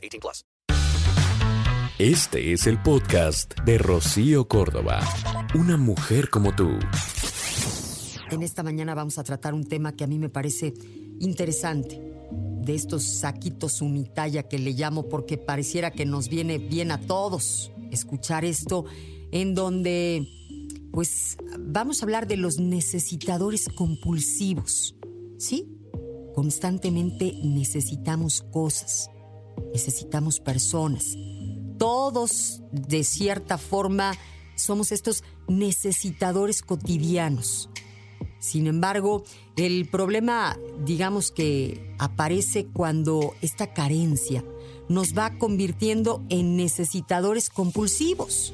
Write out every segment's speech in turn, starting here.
18 plus. Este es el podcast de Rocío Córdoba. Una mujer como tú. En esta mañana vamos a tratar un tema que a mí me parece interesante. De estos saquitos unitalla que le llamo porque pareciera que nos viene bien a todos escuchar esto en donde pues vamos a hablar de los necesitadores compulsivos. ¿Sí? Constantemente necesitamos cosas, necesitamos personas. Todos, de cierta forma, somos estos necesitadores cotidianos. Sin embargo, el problema, digamos que aparece cuando esta carencia nos va convirtiendo en necesitadores compulsivos.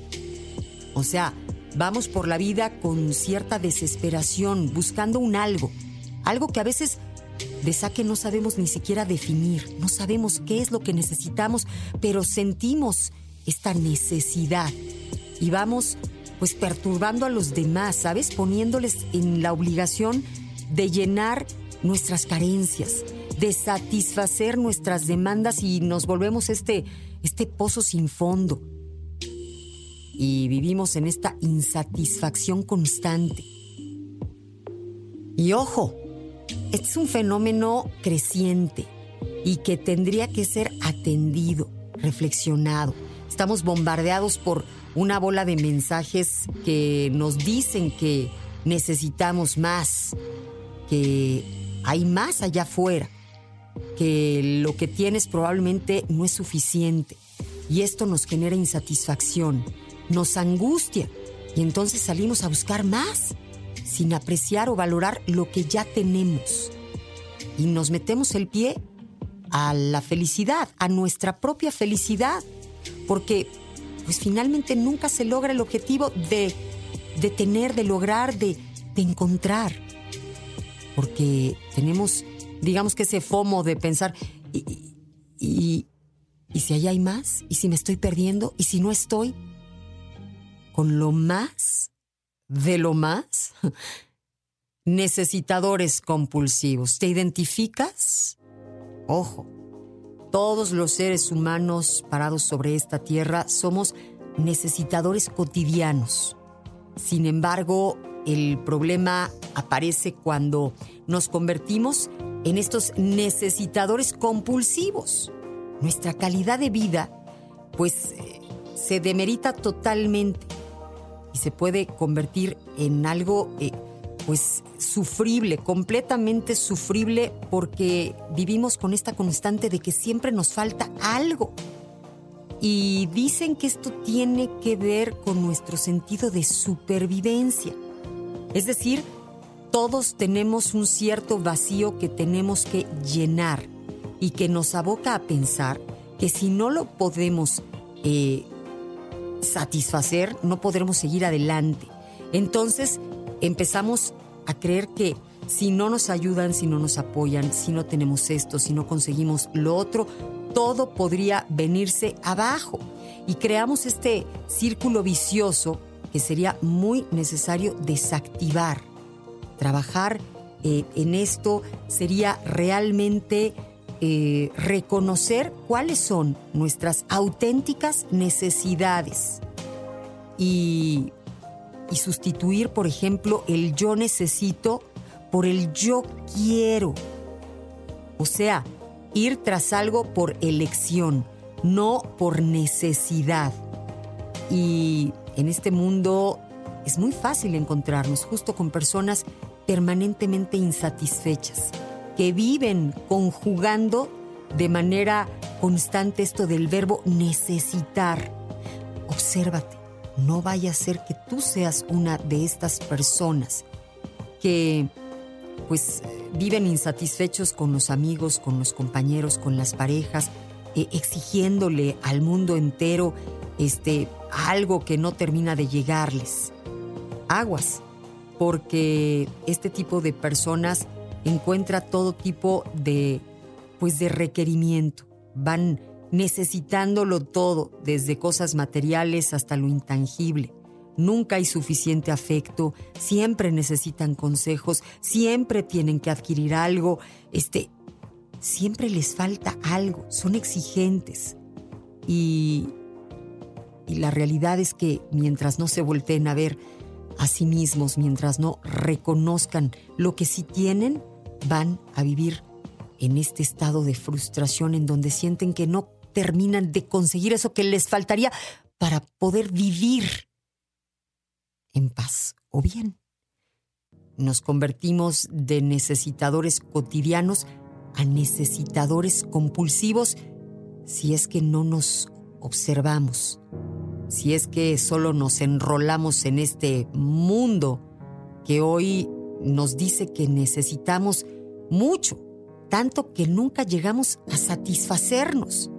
O sea, vamos por la vida con cierta desesperación, buscando un algo, algo que a veces de saque no sabemos ni siquiera definir, no sabemos qué es lo que necesitamos, pero sentimos esta necesidad y vamos pues perturbando a los demás, ¿sabes? Poniéndoles en la obligación de llenar nuestras carencias, de satisfacer nuestras demandas y nos volvemos este, este pozo sin fondo y vivimos en esta insatisfacción constante. Y ojo, este es un fenómeno creciente y que tendría que ser atendido, reflexionado. Estamos bombardeados por una bola de mensajes que nos dicen que necesitamos más, que hay más allá afuera, que lo que tienes probablemente no es suficiente. Y esto nos genera insatisfacción nos angustia y entonces salimos a buscar más, sin apreciar o valorar lo que ya tenemos. Y nos metemos el pie a la felicidad, a nuestra propia felicidad, porque pues finalmente nunca se logra el objetivo de, tener, de lograr, de, encontrar. Porque tenemos, digamos que ese fomo de pensar, y, y, y si allá hay más, y si me estoy perdiendo, y si no estoy, con lo más de lo más? Necesitadores compulsivos. ¿Te identificas? Ojo, todos los seres humanos parados sobre esta tierra somos necesitadores cotidianos. Sin embargo, el problema aparece cuando nos convertimos en estos necesitadores compulsivos. Nuestra calidad de vida, pues, eh, se demerita totalmente y se puede convertir en algo eh, pues sufrible, completamente sufrible porque vivimos con esta constante de que siempre nos falta algo. Y dicen que esto tiene que ver con nuestro sentido de supervivencia. Es decir, todos tenemos un cierto vacío que tenemos que llenar y que nos aboca a pensar que si no lo podemos eh, satisfacer, no podremos seguir adelante. Entonces empezamos a creer que si no nos ayudan, si no nos apoyan, si no tenemos esto, si no conseguimos lo otro, todo podría venirse abajo. Y creamos este círculo vicioso que sería muy necesario desactivar. Trabajar eh, en esto sería realmente eh, reconocer cuáles son nuestras auténticas necesidades y, y sustituir, por ejemplo, el yo necesito por el yo quiero. O sea, ir tras algo por elección, no por necesidad. Y en este mundo es muy fácil encontrarnos justo con personas permanentemente insatisfechas que viven conjugando de manera constante esto del verbo necesitar. Obsérvate, no vaya a ser que tú seas una de estas personas que pues viven insatisfechos con los amigos, con los compañeros, con las parejas, eh, exigiéndole al mundo entero este, algo que no termina de llegarles. Aguas, porque este tipo de personas encuentra todo tipo de, pues de requerimiento. Van necesitándolo todo, desde cosas materiales hasta lo intangible. Nunca hay suficiente afecto, siempre necesitan consejos, siempre tienen que adquirir algo, este, siempre les falta algo, son exigentes. Y, y la realidad es que mientras no se volteen a ver a sí mismos, mientras no reconozcan lo que sí tienen, van a vivir en este estado de frustración en donde sienten que no terminan de conseguir eso que les faltaría para poder vivir en paz o bien. Nos convertimos de necesitadores cotidianos a necesitadores compulsivos si es que no nos observamos, si es que solo nos enrolamos en este mundo que hoy nos dice que necesitamos mucho, tanto que nunca llegamos a satisfacernos.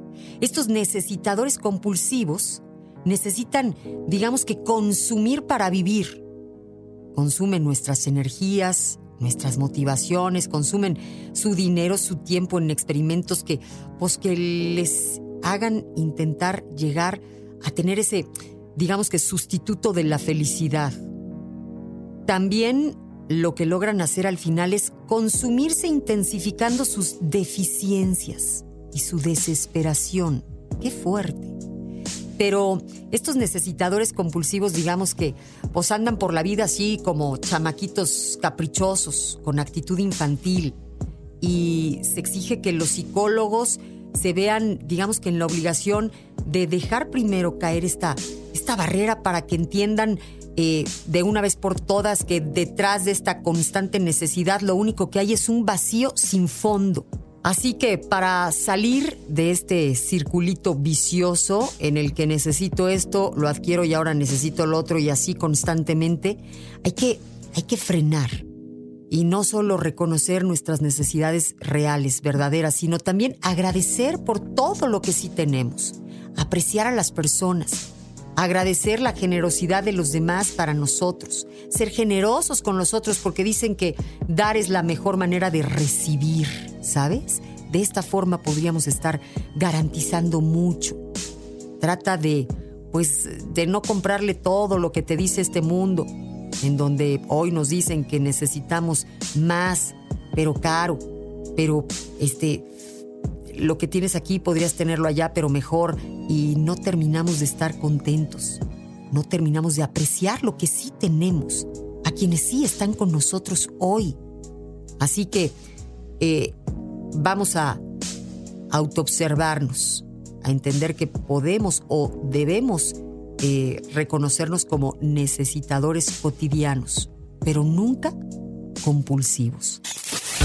Estos necesitadores compulsivos necesitan, digamos que, consumir para vivir. Consumen nuestras energías, nuestras motivaciones, consumen su dinero, su tiempo en experimentos que, pues, que les hagan intentar llegar a tener ese, digamos que, sustituto de la felicidad. También lo que logran hacer al final es consumirse intensificando sus deficiencias y su desesperación. Qué fuerte. Pero estos necesitadores compulsivos, digamos que, pues andan por la vida así como chamaquitos caprichosos, con actitud infantil. Y se exige que los psicólogos se vean, digamos que en la obligación de dejar primero caer esta, esta barrera para que entiendan eh, de una vez por todas que detrás de esta constante necesidad lo único que hay es un vacío sin fondo. Así que para salir de este circulito vicioso en el que necesito esto, lo adquiero y ahora necesito lo otro y así constantemente, hay que, hay que frenar y no solo reconocer nuestras necesidades reales, verdaderas, sino también agradecer por todo lo que sí tenemos, apreciar a las personas, agradecer la generosidad de los demás para nosotros, ser generosos con los otros porque dicen que dar es la mejor manera de recibir, ¿sabes? De esta forma podríamos estar garantizando mucho. Trata de, pues, de no comprarle todo lo que te dice este mundo en donde hoy nos dicen que necesitamos más, pero caro, pero este, lo que tienes aquí podrías tenerlo allá, pero mejor, y no terminamos de estar contentos, no terminamos de apreciar lo que sí tenemos, a quienes sí están con nosotros hoy. Así que eh, vamos a autoobservarnos, a entender que podemos o debemos eh, reconocernos como necesitadores cotidianos, pero nunca compulsivos.